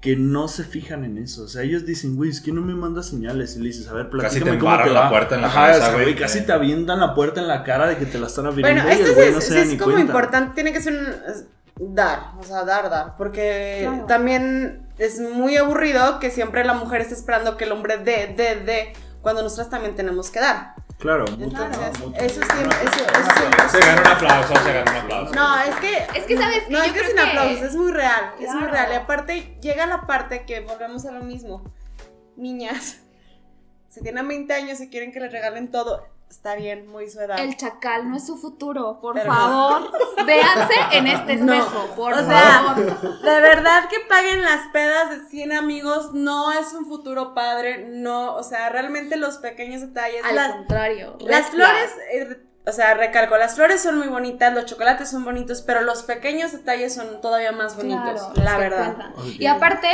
que no se fijan en eso. O sea, ellos dicen, güey, es que no me manda señales. Y le dices, a ver, Casi platícame te cómo embarran la puerta en la Ajá, cabeza, o sea, güey. güey. Casi te avientan la puerta en la cara de que te la están abriendo. Bueno, esto es, no se da es como cuenta. importante, tiene que ser un es- dar, o sea, dar, dar, porque Claro. también es muy aburrido que siempre la mujer esté esperando que el hombre dé, dé, dé, cuando nosotras también tenemos que dar. Claro, Entonces, eso siempre, eso, eso siempre- Se gana un aplauso, se gana un aplauso. No, es que... Es que, ¿sabes qué? No, Yo es que sin que- aplausos, es muy real, es muy real. Y aparte llega la parte que volvemos a lo mismo. Niñas, si tienen 20 años y quieren que les regalen todo, está bien, muy su edad. El chacal no es su futuro, por Pero favor. Véanse en este No, espejo, por o sea, favor. de verdad que paguen las pedas de 100 amigos no es un futuro padre, no, o sea, realmente los pequeños detalles, Al las, contrario. las flores, eh, o sea, recalco, las flores son muy bonitas, los chocolates son bonitos, pero los pequeños detalles son todavía más bonitos, Claro, la verdad. Y aparte,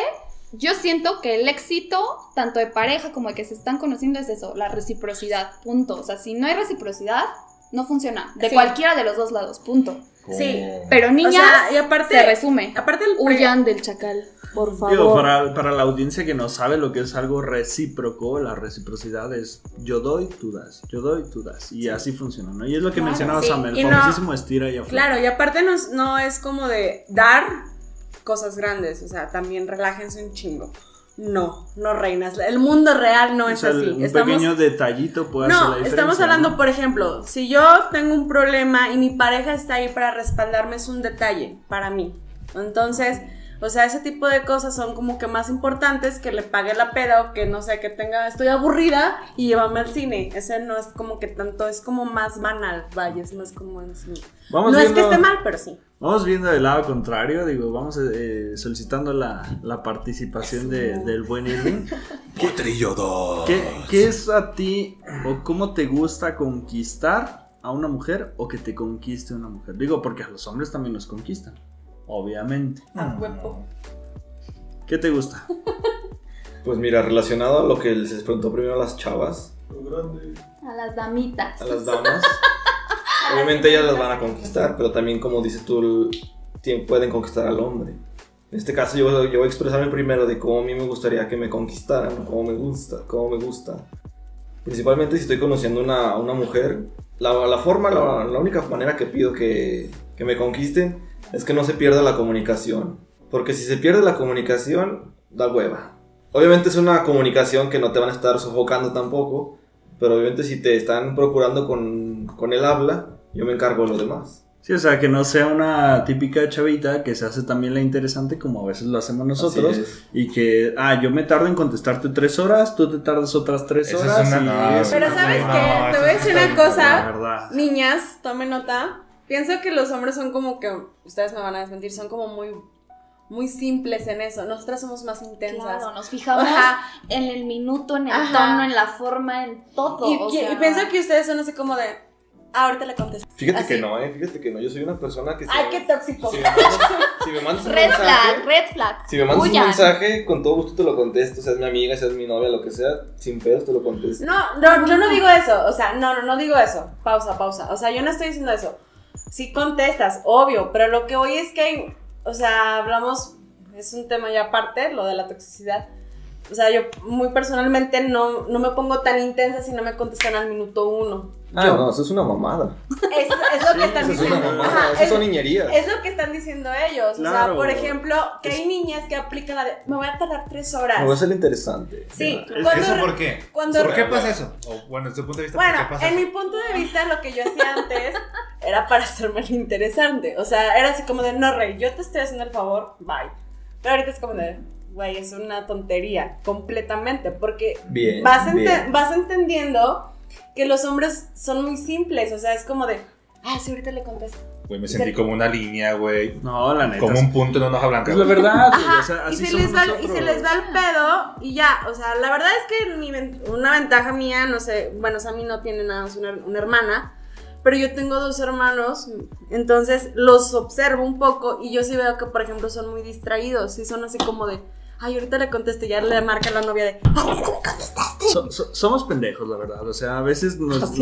yo siento que el éxito, tanto de pareja como de que se están conociendo, es eso, la reciprocidad, punto. O sea, si no hay reciprocidad, no funciona. De Sí. cualquiera de los dos lados, punto. Sí, Pero niñas, sea, y aparte- se resume. Aparte el Huyan del chacal, por favor. Digo, para, para la audiencia que no sabe lo que es algo recíproco, la reciprocidad es yo doy, tú das, yo doy, tú das. Y así funciona, ¿no? Y es lo que Claro, mencionaba sí. Sam, el Y no- famosísimo estira y afloja. Claro, y aparte no, es- no es como de dar cosas grandes, o sea, también relájense un chingo. No, no reinas. El mundo real no O es sea, así. un Estamos, pequeño detallito puede hacer la no, diferencia. estamos hablando, ¿no? por ejemplo, si yo tengo un problema y mi pareja está ahí para respaldarme, es un detalle para mí. Entonces, o sea, ese tipo de cosas son como que más importantes que le pague la peda o que no sé, que tenga, estoy aburrida y llévame al cine. Ese no es como que tanto, es como más banal, vaya, es más como en sí. Vamos no es que esté mal, pero sí. Vamos viendo del lado contrario, digo, vamos eh, solicitando la, la participación de- del buen Irving. Potrillo 2. ¿Qué, qué es a ti o cómo te gusta conquistar a una mujer o que te conquiste una mujer? Digo, porque a los hombres también nos conquistan, obviamente. A huevo. ¿Qué te gusta? Pues mira, relacionado a lo que les preguntó primero a las chavas, A las damitas. a las damas, obviamente ellas las van a conquistar, pero también como dices tú, pueden conquistar al hombre. En este caso yo, yo voy a expresarme primero de cómo a mí me gustaría que me conquistaran, cómo me gusta, cómo me gusta. Principalmente si estoy conociendo una, a una mujer, la, la forma, la, la única manera que pido que, que me conquisten es que no se pierda la comunicación. Porque si se pierde la comunicación, da hueva. Obviamente es una comunicación que no te van a estar sofocando tampoco, pero obviamente si te están procurando con, con el habla, yo me encargo de lo demás. Sí, o sea, que no sea una típica chavita que se hace también la interesante como a veces lo hacemos nosotros y que, ah, yo me tardo en contestarte tres horas, tú te tardas otras tres Esa es horas. una- y no, es Pero una- ¿sabes no, eso Te voy a decir una cosa. verdad. Niñas, tomen nota. Pienso que los hombres son como que, ustedes me van a desmentir, son como muy, muy simples en eso. Nosotras somos más intensas. Claro, nos fijamos Ajá. en el minuto, en el Ajá. tono, en la forma, en todo. Y, o y- sea, y pienso que ustedes son así como de, ah, ahorita le contesto. Fíjate Así. que no, eh, fíjate que no, yo soy una persona que... si Ay, qué tóxico. Si me mandas, si me mandas un Red mensaje... flag, red flag. Si me mandas Huyan. un mensaje, con todo gusto te lo contesto, seas mi amiga, seas mi novia, lo que sea, sin pedos te lo contesto. No, no, yo no digo eso. O sea, no, no, no digo eso. Pausa, pausa. O sea, yo no estoy diciendo eso. Sí contestas, obvio, pero lo que hoy es que, hay- o sea, hablamos, es un tema ya aparte, lo de la toxicidad. O sea, yo muy personalmente no, no me pongo tan intensa si no me contestan al minuto uno. Ah, no, eso es una mamada. Es, es es lo que están Eso es diciendo. una mamada, Ajá, esas es- son niñerías. Es lo que están diciendo ellos. O sea, Claro. por ejemplo, que hay niñas que aplican la de me voy a tardar tres horas. Me va a ser interesante. Sí, Es- cuando ¿Eso por qué? cuando- ¿Por qué pasa eso? O, bueno, desde tu punto de vista, Bueno, ¿por qué pasa en eso? mi punto de vista, lo que yo hacía antes era para hacerme lo interesante. O sea, era así como de, no, Rey, yo te estoy haciendo el favor, bye. Pero ahorita es como de, güey, es una tontería, completamente. Porque Bien, vas, ente- bien. vas entendiendo que los hombres son muy simples. O sea, es como de, ah, sí, ahorita le contesto. Güey, me sentí como una línea, güey. No, la neta. Como un punto en una hoja blanca. Es la verdad, güey, o sea, y, se les va, y se les va el pedo y ya, o sea, la verdad es que mi una ventaja mía, no sé, bueno, Sammy no tiene nada más una, una hermana, pero yo tengo dos hermanos, entonces los observo un poco y yo sí veo que, por ejemplo, son muy distraídos y son así como de, ay, ahorita le contesté, ya le marca la novia de, ay, ¿cómo contestaste? So- so- somos pendejos, la verdad. O sea, a veces nos,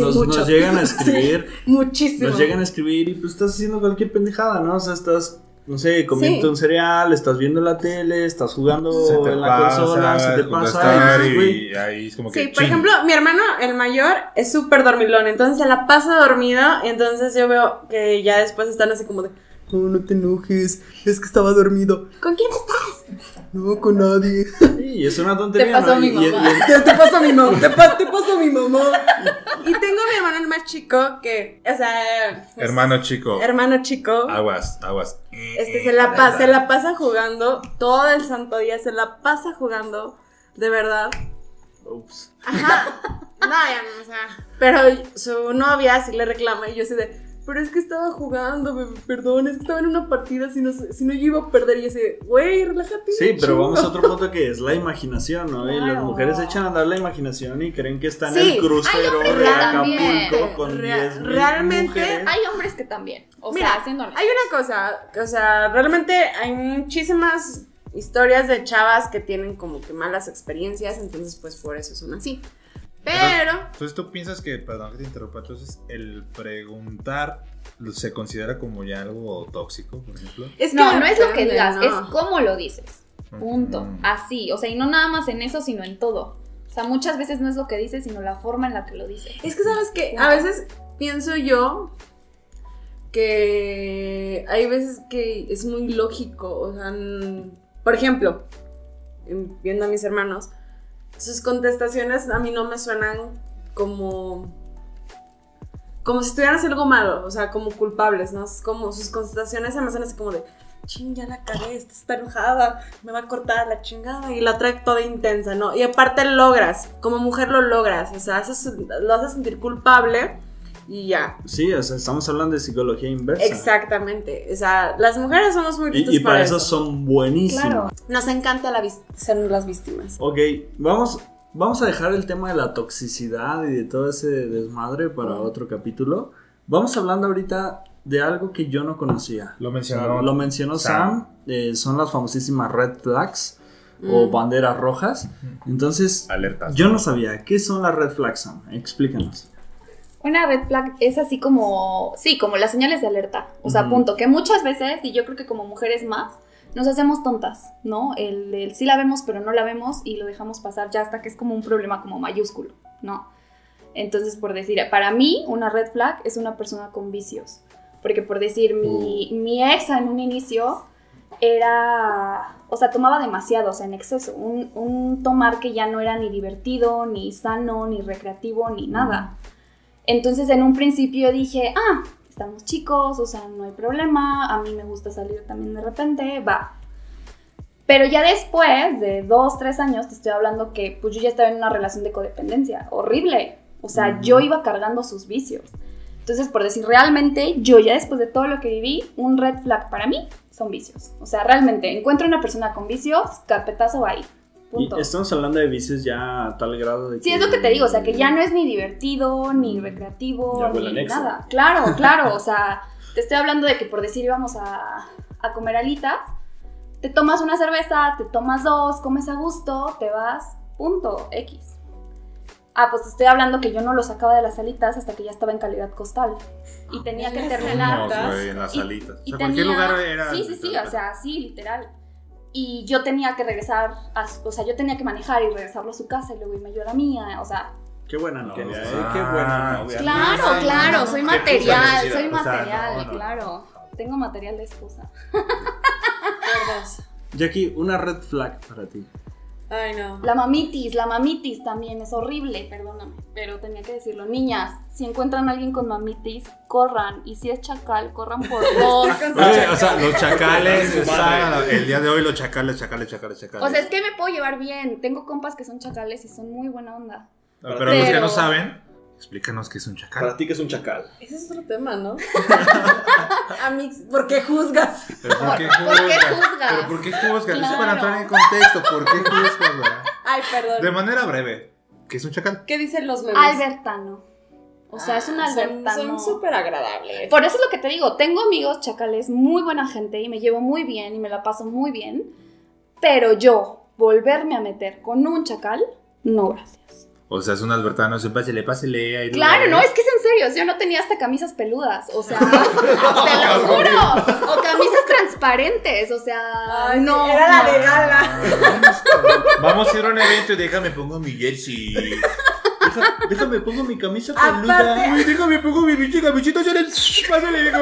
llegan a escribir. Muchísimo. Nos llegan a escribir y pues estás haciendo cualquier pendejada, ¿no? O sea, estás, no sé, comiendo Sí. un cereal, estás viendo la tele, estás jugando Se te en la pasa, consola, se te pasa. y, y ahí es como que. Sí, por ejemplo, mi hermano, el mayor, es súper dormilón, entonces se la pasa dormido, y entonces yo veo que ya después están así como de, no, no te enojes, es que estaba dormido. ¿Con quién estás? No, con nadie. Sí, es una tontería. Te pasó ¿no? mi Y- y- mamá. y- Te, te paso a mi mamá, te, pa- te paso a mi mamá. Y tengo a mi hermano el más chico, que, o sea... pues, Hermano chico. Hermano chico. Aguas, aguas. Este se la, pa- se la pasa jugando todo el santo día, se la pasa jugando, de verdad. Ups. Ajá. No, ya no, o sea. Pero su novia sí le reclama y yo así de, pero es que estaba jugando, bebé, perdón, es que estaba en una partida, si no, si no yo iba a perder. Y de, güey, relájate. Sí, pero chingo". vamos a otro punto que es la imaginación, ¿no? Y las mujeres echan a andar la imaginación y creen que están Sí, en el crucero hay hombres de que Acapulco también. con Rea- 10 realmente mujeres. Hay hombres que también. O Mira, sea, haciendo Hay una cosa, o sea, realmente hay muchísimas historias de chavas que tienen como que malas experiencias, entonces pues por eso son así. Pero... Entonces tú piensas que, perdón que te interrumpa, entonces el preguntar se considera como ya algo tóxico, por ejemplo. Es que No, no es lo que digas, ¿no? es cómo lo dices. Punto. Ujú. Así. O sea, y no nada más en eso, sino en todo. O sea, muchas veces no es lo que dices, sino la forma en la que lo dices. Es que sabes que a veces pienso yo que hay veces que es muy lógico, o sea, por ejemplo, en- viendo a mis hermanos, sus contestaciones a mí no me suenan como como si estuvieran algo malo, o sea, como culpables, ¿no? Es como sus contestaciones se me hacen así como de, ching, ya la cagué, está enojada, me va a cortar la chingada y la trae toda intensa, ¿no? Y aparte logras, como mujer lo logras, o sea, haces- lo haces sentir culpable y ya. Sí, o sea, estamos hablando de psicología inversa. Exactamente, o sea, las mujeres somos muy listas Y, y para para eso eso. son buenísimas. Claro. Nos encanta la ser las víctimas. Ok, vamos, vamos a dejar el tema de la toxicidad y de todo ese desmadre para otro capítulo. Vamos hablando ahorita de algo que yo no conocía. Lo O mencionó. lo mencionó Sam, Sam. eh, son las famosísimas red flags o Mm. banderas rojas. Entonces, Alertas. yo no sabía, ¿qué son las red flags, Sam? Explícanos. Una red flag es así como, sí, como las señales de alerta. O sea, punto. Que muchas veces, y yo creo que como mujeres más, nos hacemos tontas, ¿no? El, el sí la vemos, pero no la vemos y lo dejamos pasar ya hasta que es como un problema como mayúsculo, ¿no? Entonces, por decir, para mí, una red flag es una persona con vicios. Porque por decir, mi, mi ex en un inicio era, o sea, tomaba demasiado, o sea, en exceso. Un, un tomar que ya no era ni divertido, ni sano, ni recreativo, ni nada. Entonces, en un principio dije, ah, estamos chicos, o sea, no hay problema, a mí me gusta salir también de repente, va. Pero ya después de dos, tres años, te estoy hablando que pues yo ya estaba en una relación de codependencia, horrible. O sea, yo iba cargando sus vicios. Entonces, por decir, realmente, yo ya después de todo lo que viví, un red flag para mí son vicios. O sea, realmente, encuentro una persona con vicios, carpetazo ahí. Punto. Y estamos hablando de vicios ya a tal grado de Sí, es lo que te digo, o sea, que ya no es ni divertido, ni recreativo, ni anexo. nada. Claro, claro, o sea, te estoy hablando de que por decir íbamos a, a comer alitas, te tomas una cerveza, te tomas dos, comes a gusto, te vas, punto, X. Ah, pues te estoy hablando que yo no lo sacaba de las alitas hasta que ya estaba en calidad costal. Y tenía que Las terminar. Güey, en las Y- salitas. O y sea, cualquier tenía- lugar era. Sí, sí, sí, o sea, sí, literal. Y yo tenía que regresar, a, o sea, yo tenía que manejar y regresarlo a su casa y luego irme yo a la mía, o sea, Qué buena novia, no ¿eh? sabe. Qué buena novia. Claro, claro, no, soy qué material, soy necesidad. O sea, material, no, no. claro. Tengo material de esposa. Gordos. Jackie, una red flag para ti. Ay, no. La mamitis, la mamitis también es horrible, perdóname, pero tenía que decirlo. Niñas, si encuentran a alguien con mamitis, corran. Y si es chacal, corran por dos. Oye, o sea, los chacales el día de hoy, los chacales, chacales, chacales, chacales. O sea, es que me puedo llevar bien. Tengo compas que son chacales y son muy buena onda. pero, los que no saben, explícanos qué es un chacal. Para ti que es un chacal. Ese es otro tema, ¿no? A mí, ¿por qué juzgas? ¿Pero por qué ¿Por qué juzgas? ¿Pero por qué juzgas? Es Claro. para entrar en contexto, ¿por qué juzgas? verdad? Ay, perdón. De manera breve, ¿qué es un chacal? ¿Qué dicen los memes? Albertano. O sea, es un Ah, albertano. Son súper agradables. Por eso es lo que te digo, tengo amigos chacales, muy buena gente y me llevo muy bien y me la paso muy bien, pero yo volverme a meter con un chacal, no gracias. O sea, es un albertano, se pásele, pásele. ahí Claro, no, es que es en serio, yo no tenía hasta camisas peludas, o sea, te lo juro, o camisas transparentes, o sea, Ay, sí, no. era la de gala. Vamos a ir a un evento y déjame pongo mi jersey. Deja- déjame, pongo mi camisa Aparte- peluda. Uy, déjame pongo mi pinche camisita, ya le- pásale, digo.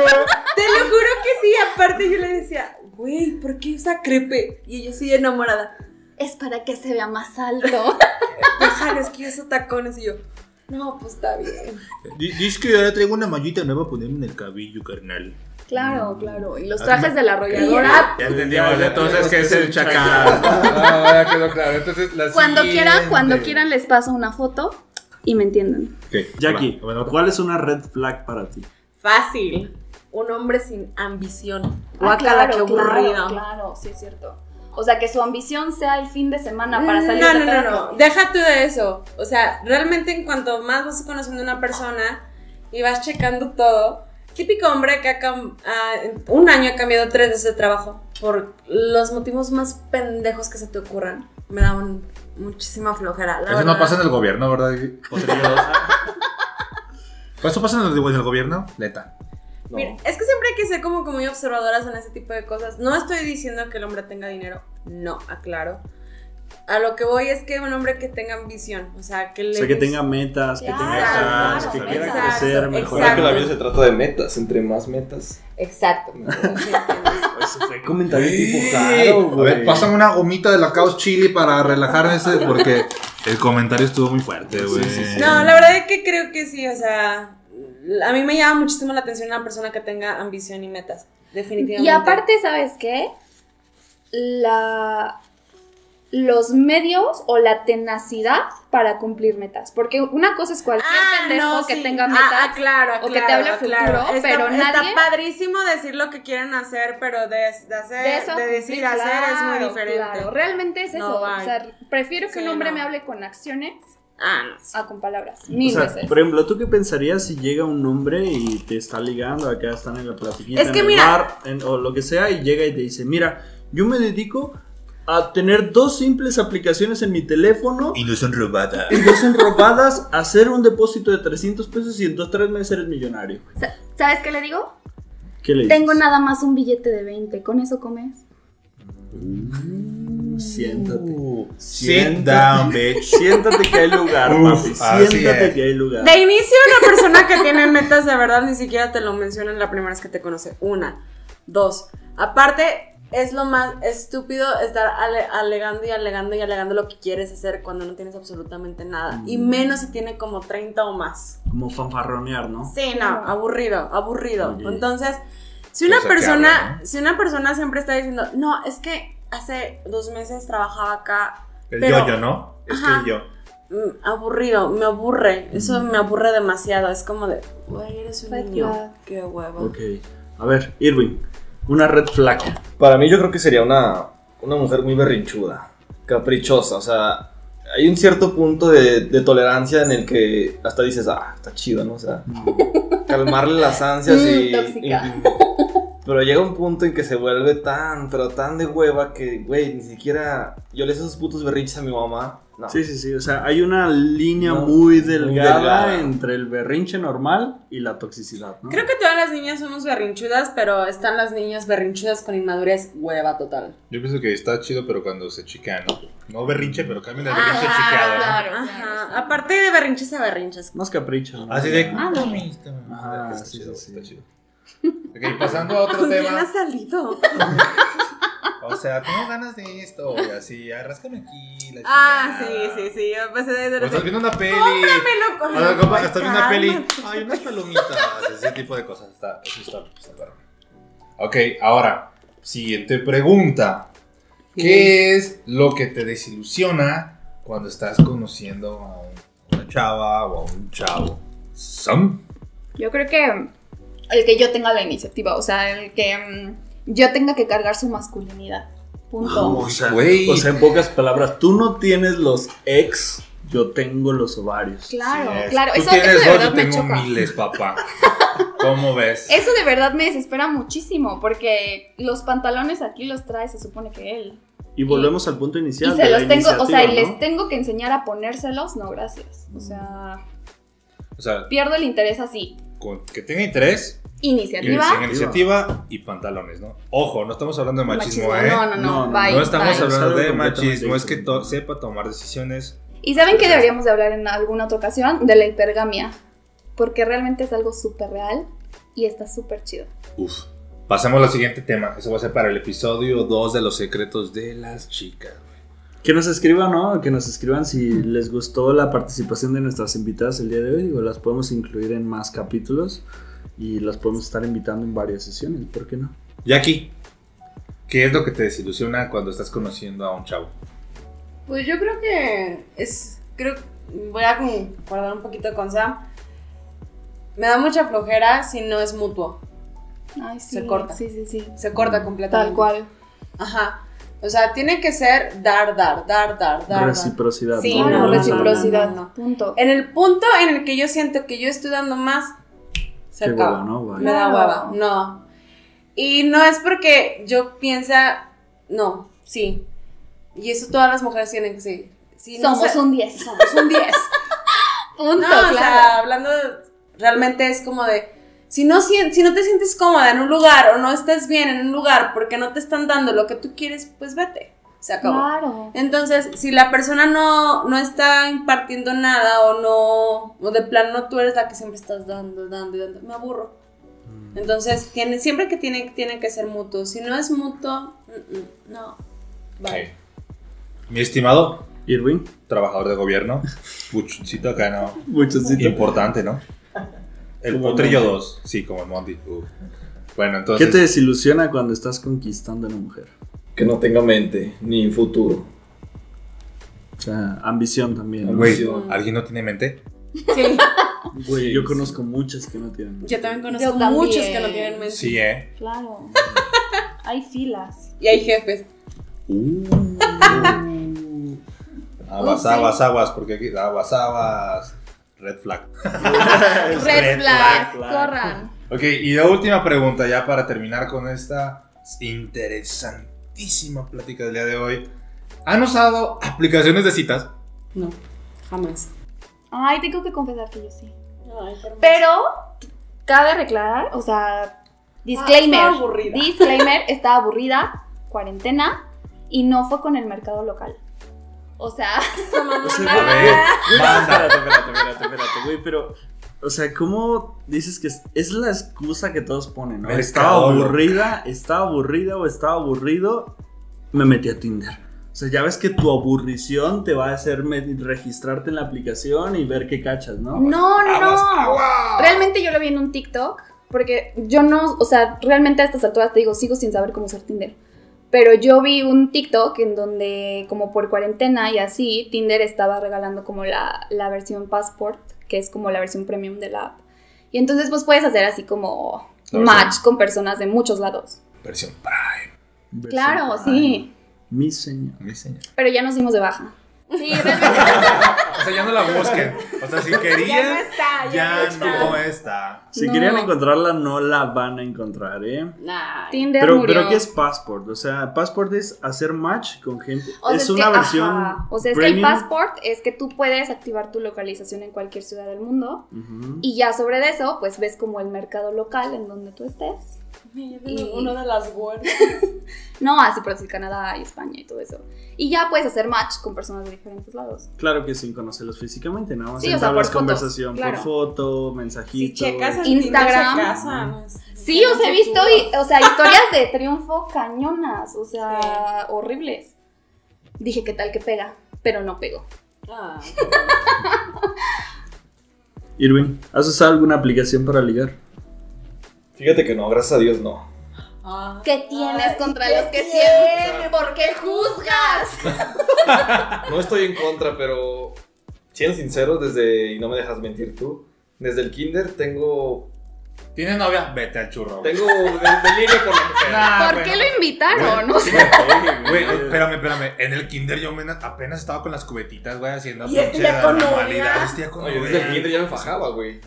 Te lo juro que sí. Aparte, yo le decía, güey, ¿por qué usa crepe? Y yo soy enamorada. Es para que se vea más alto. Déjalo, es que yo uso tacones. Y yo, no, pues está bien. Dices que ahora traigo una mallita nueva a ponerme en el cabello, carnal. Claro, claro, y los trajes de la arrolladora. Ya entendimos, ya, entonces que es el chacal. Ah, ya quedó claro. Entonces, la Cuando siguiente. quieran, cuando quieran les paso una foto y me entienden. Ok, Jackie, ¿cuál es una red flag para ti? Fácil. Un hombre sin ambición. Ah, Guácala, qué claro, aburrido. Claro, claro, sí es cierto. O sea, que su ambición sea el fin de semana para salir no, de no, peda. no, no. Deja tú de eso. O sea, realmente en cuanto más vas conociendo a una persona y vas checando todo, típico hombre que ha en un año ha cambiado tres veces de trabajo por los motivos más pendejos que se te ocurran. Me da un- muchísima flojera. la Eso no verdad. pasa en el gobierno, ¿verdad? Potrillos? ¿Eso pasa en el, en el gobierno? Neta. No. Mira, es que siempre hay que ser como, como muy observadoras en ese tipo de cosas. No estoy diciendo que el hombre tenga dinero, no, aclaro. A lo que voy es que un hombre que tenga ambición, o sea, que le O sea, que tenga metas, que Claro, tenga claro, metas, que claro. quiera Exacto, crecer, mejorar. Recuerda que la vida se trata de metas. Entre más metas. Exacto. Eso fue comentario tipo caro, A ver, pásame una gomita de la Caos Chili para relajarme ese, porque el comentario estuvo muy fuerte, güey. Sí, sí, sí. No, la verdad es que creo que sí, o sea, a mí me llama muchísimo la atención una persona que tenga ambición y metas, definitivamente. Y aparte, ¿sabes qué? La los medios o la tenacidad para cumplir metas. Porque una cosa es cualquier Ah, pendejo no, que tenga Ah, metas. ah, claro, o que te hable futuro, claro. Está- pero está nadie- padrísimo decir lo que quieren hacer, pero de, de hacer, de eso de a decir hacer es muy diferente. claro. Realmente es No, eso. o sea, prefiero que Sí, un hombre no. me hable con acciones Ah, no. sí. a con palabras. O Mil sea, veces. por ejemplo, ¿tú qué pensarías si llega un hombre y te está ligando, acá están en la platiquita, Es que en el mira- bar, en- o lo que sea, y llega y te dice, mira, yo me dedico a tener dos simples aplicaciones en mi teléfono Y no son robadas. y dos enrobadas, hacer un depósito de 300 pesos y en dos, tres meses eres millonario. Sa- ¿Sabes qué le digo? ¿Qué le dices? Tengo nada más un billete de 20. ¿Con eso comes? Siéntate. Sit down, bitch. Siéntate que hay lugar, Uf, papi. Siéntate es. que hay lugar. De inicio, una persona que tiene metas de verdad ni siquiera te lo menciona la primera vez que te conoce. Una. Dos. Aparte, es lo más estúpido estar ale- alegando y alegando y alegando lo que quieres hacer cuando no tienes absolutamente nada. Y menos si tiene como 30 o más. Como fanfarronear, ¿no? Sí, no, aburrido, aburrido. Oye. Entonces, si una que persona, habla, ¿no? si una persona siempre está diciendo, no, es que hace dos meses trabajaba acá. El pero- yo-yo, ¿no? Es que el yo. Mm, aburrido, me aburre. Eso me aburre demasiado. Es como de, güey, eres un Red niño. flag. Qué huevo. Ok. A ver, Irving, una red flag. Para mí yo creo que sería una, una mujer muy berrinchuda, caprichosa, o sea, hay un cierto punto de, de tolerancia en el que hasta dices, ah, está chido, ¿no? O sea, calmarle las ansias y... Mm, tóxica. y- pero llega un punto en que se vuelve tan, pero tan de hueva que, güey, ni siquiera... Yo le hice esos putos berrinches a mi mamá No. Sí, sí, sí. O sea, hay una línea No, muy muy delgada, entre el berrinche normal y la toxicidad, ¿no? Creo que todas las niñas somos berrinchudas, pero están las niñas berrinchudas con inmadurez hueva total. Yo pienso que está chido, pero cuando se chiquean, ¿no? No berrinche, pero cambien de Ah, berrinche a chiqueado, ¿no? claro. Ajá. Aparte de berrinches a berrinches. Más capricho. ¿no? Así de. Ah, no. Ah, está sí, chido, sí, sí. está chido. Ok, pasando a otro ¿Quién tema. ha salido? O sea, tengo ganas de esto, y así, ah, ráscame aquí, la Ah, sí, chingada. sí, sí. Yo empecé de O estás viendo una peli. Cómpramelo con O sea, estás viendo una peli. cálmate. Ay, unas palomitas. Ese tipo de cosas. Está, eso está, está perro. Ok, ahora, siguiente pregunta. ¿Qué es lo que te desilusiona cuando estás conociendo a un- una chava o a un chavo? Sam. Yo creo que el que yo tenga la iniciativa, o sea, el que mm, yo tenga que cargar su masculinidad. Punto. O sea, Güey. o sea, en pocas palabras, tú no tienes los ex, yo tengo los ovarios. Claro, Sí es. claro. Tú Eso, tienes eso de dos, verdad yo me tengo choca. miles, papá. ¿Cómo ves? Eso de verdad me desespera muchísimo porque los pantalones aquí los trae, se supone que él. Y volvemos al punto Y inicial. se de la los tengo, o sea, y les tengo que enseñar a ponérselos, no, gracias. O sea, O sea, pierdo el interés así. con- que tenga interés, Iniciativa. iniciativa y pantalones, ¿no? Ojo, no estamos hablando de machismo, ¿eh? No, no, no, No, no, bye, No estamos bye. Hablando de machismo, es que to- sepa tomar decisiones. Y saben que deberíamos de hablar en alguna otra ocasión de la hipergamia, porque realmente es algo súper real y está súper chido. Uf. Pasemos al siguiente tema. Eso va a ser para el episodio 2 de los secretos de las chicas. Que nos escriban, ¿no? Que nos escriban si les gustó la participación de nuestras invitadas el día de hoy. Digo, las podemos incluir en más capítulos y las podemos estar invitando en varias sesiones. ¿Por qué no? Jackie, ¿qué es lo que te desilusiona cuando estás conociendo a un chavo? Pues yo creo que es. Creo. Voy a guardar un poquito con Sam. Me da mucha flojera si no es mutuo. Ay, sí. Se corta. Sí, sí, sí. Se corta completamente. Tal cual. Ajá. O sea, tiene que ser dar, dar, dar, dar, dar. Reciprocidad. Sí, ¿no? no, lo reciprocidad. no, no. Punto. En el punto en el que yo siento que yo estoy dando más, se Qué acaba. hueva, ¿no? Vaya. Me da hueva. No. Y no es porque yo piensa. No, sí. Y eso todas las mujeres tienen que ser. Si no Somos se- un 10. Somos un 10. Punto, No, o claro. sea, hablando realmente es como de si no sien- si no te sientes cómoda en un lugar o no estás bien en un lugar porque no te están dando lo que tú quieres, pues vete. Se acabó. Claro. Entonces, si la persona no, no está impartiendo nada o no, o de plano no tú eres la que siempre estás dando, dando y dando, me aburro. Entonces, tiene, siempre que tiene, tiene que ser mutuo. Si no es mutuo, mm, mm, no. Bye. Ok. Mi estimado Irving, trabajador de gobierno, buchoncito acá, ¿no? Importante, ¿no? El Como potrillo Monty. 2, sí, como el Monty. Uf. Bueno, ¿Qué entonces. te desilusiona cuando estás conquistando a una mujer? Que no tenga mente ni futuro. O sea, ambición también. Güey, Ambición. ¿alguien no tiene mente? Sí, Güey, yo conozco muchas que no tienen. yo también conozco Yo también. muchos que no tienen mente. Sí, ¿eh? Claro. Hay filas. Y hay jefes. Aguas, sí. aguas, aguas, porque aquí. Aguas, aguas. Red flag. Red, Red flag, flag. corran. Ok, y la última pregunta ya para terminar con esta interesantísima plática del día de hoy. ¿Han usado aplicaciones de citas? No, jamás. Ay, tengo que confesar que yo sí. Ay. Pero cabe reclarar, o sea, disclaimer. estaba aburrida. Disclaimer, estaba aburrida, cuarentena y no fue con el mercado local. O sea, espérate, espérate, espérate, espérate, güey, pero, o sea, ¿cómo dices que es, es la excusa que todos ponen, ¿no? Mercado Estaba aburrida, estaba aburrida o estaba aburrido, me metí a Tinder. O sea, ya ves que tu aburrición te va a hacer me- registrarte en la aplicación y ver qué cachas, ¿no? no, no. Realmente yo lo vi en un TikTok, porque yo no, o sea, realmente a estas alturas te digo, sigo sin saber cómo usar Tinder. Pero yo vi un TikTok en donde, como por cuarentena y así, Tinder estaba regalando como la, la versión Passport, que es como la versión premium de la app. Y entonces, pues puedes hacer así como match con personas de muchos lados. Versión Prime. Versión Claro, Prime. sí. Mi señor. Mi señor. Pero ya nos dimos de baja. Sí, realmente. O sea, ya no la busquen. O sea, si querían, Ya no está, ya, ya no está. no está. Si No. querían encontrarla, no la van a encontrar, ¿eh? Nah. Tinder Pero, murió. pero ¿qué es Passport? O sea, Passport es hacer match con gente. O sea, es, es una que, versión. ajá. O sea, es que el passport es que tú puedes activar tu localización en cualquier ciudad del mundo. Y ya sobre eso, pues ves como el mercado local en donde tú estés. Y- Uno de las gordas. No, así por decir Canadá y España y todo eso. Y ya puedes hacer match con personas de diferentes lados. Claro que sin conocerlos físicamente, ¿no? Sí, o sea, por fotos, conversación claro. por foto, Si mensajito. checas el Instagram. Tinder, se casan. Sí, o sea, he visto, y- o sea, historias de triunfo cañonas, o sea, horribles. Dije, ¿qué tal que pega? Pero no pegó. Ah, Irving, ¿has usado alguna aplicación para ligar? Fíjate que no, gracias a Dios no. ah. ¿Qué tienes Ay, contra ¿qué los que siempre? ¿Por qué juzgas? No estoy en contra, pero siendo sinceros, desde, y no me dejas mentir tú, desde el kinder tengo, ¿Tienes novia? Vete al churro. güey. tengo de, de ligue por la mujer. Nah, ¿Por qué bueno. lo invitaron? O sea, Güey, espérame, espérame. En el kinder yo me- apenas estaba con las cubetitas, güey, haciendo Y este ya con novia. Este ya con novia. desde el kinder ya me fajaba, güey.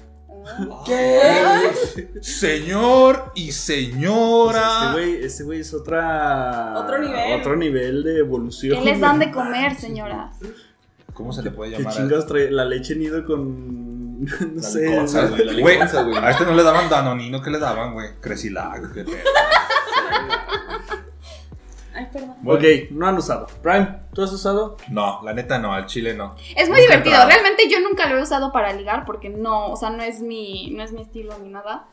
Señor y O señora. sea, este güey este güey es otra. Otro nivel. Otro nivel de evolución. ¿qué les dan de comer, señoras? ¿Cómo se le puede ¿Qué llamar? a chingados trae la leche nido con. No La sé. liconza, güey, la Güey, liconza, güey. a este no le daban danonino, ¿qué le daban, güey? Cresilag, qué pedo. Ay, perdón. Ok, no han usado. Prime, ¿tú has usado? No, la neta no, al chile no. Es muy Nunca divertido. Realmente yo nunca lo he usado para ligar porque no, o sea, no es mi, no es mi estilo ni nada.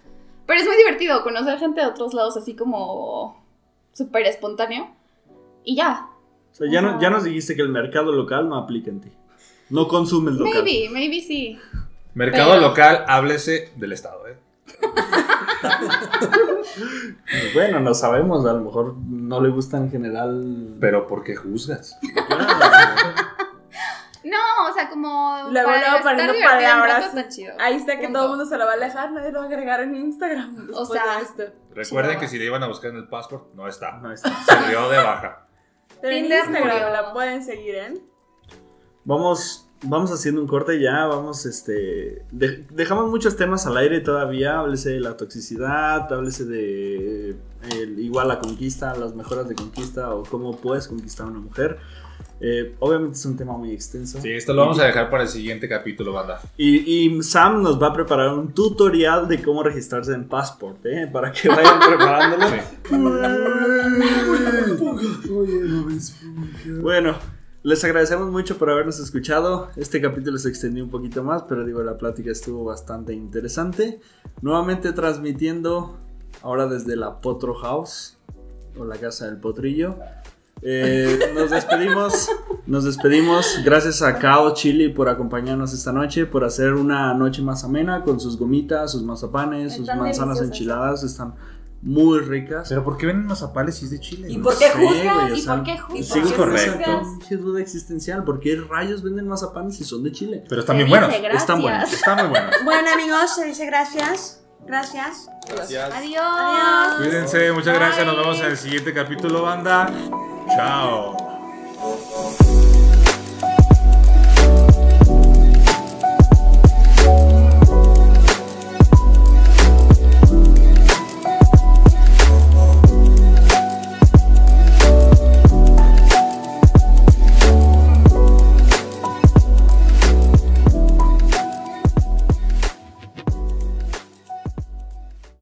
Pero es muy divertido conocer gente de otros lados así como súper espontáneo. Y ya. O sea, ya, no- ya nos dijiste que el mercado local no aplica en ti. No consumes local. Maybe, maybe sí. Mercado Pero- local, háblese del estado, ¿eh? Bueno, no sabemos, a lo mejor no le gusta en general. Pero ¿por qué juzgas? No, o sea, como Luego, para luego poniendo palabras. rato está chido. Ahí está que Punto. todo el mundo se lo va a alejar, nadie lo va a agregar en Instagram. después sea, de esto. Recuerden que si le iban a buscar en el passport, no está. No está. Se dio de baja. Pero en Instagram la pueden seguir, ¿eh? Vamos, vamos haciendo un corte ya, vamos, este, de- dejamos muchos temas al aire todavía, háblese de la toxicidad, háblese de igual la conquista, las mejoras de conquista o cómo puedes conquistar a una mujer. Eh, obviamente es un tema muy extenso. Sí, esto lo vamos a dejar para el siguiente capítulo, banda. Y, y Sam nos va a preparar un tutorial de cómo registrarse en Passport, ¿eh? Para que vayan preparándolo. Bueno, les agradecemos mucho por habernos escuchado. Este capítulo se extendió un poquito más, pero digo, la plática estuvo bastante interesante. Nuevamente transmitiendo ahora desde la Potro House o la casa del potrillo. Eh, nos despedimos, nos despedimos. Gracias a Kao Chili por acompañarnos esta noche, por hacer una noche más amena con sus gomitas, sus mazapanes, sus manzanas enchiladas. Están muy ricas. Pero ¿por qué venden mazapales si es de Chile? ¿Y güey? por qué Sí, juzgas? o ¿Y por qué juzgas? Sigo Es correcto. pinche duda existencial. ¿Por qué rayos venden mazapanes si son de Chile? Pero están bien buenos. gracias. Están buenos. Están muy buenos. Bueno, amigos, se dice gracias. Gracias. Gracias. Adiós. Adiós. Cuídense, muchas gracias. Nos vemos en el siguiente capítulo, banda. Chao.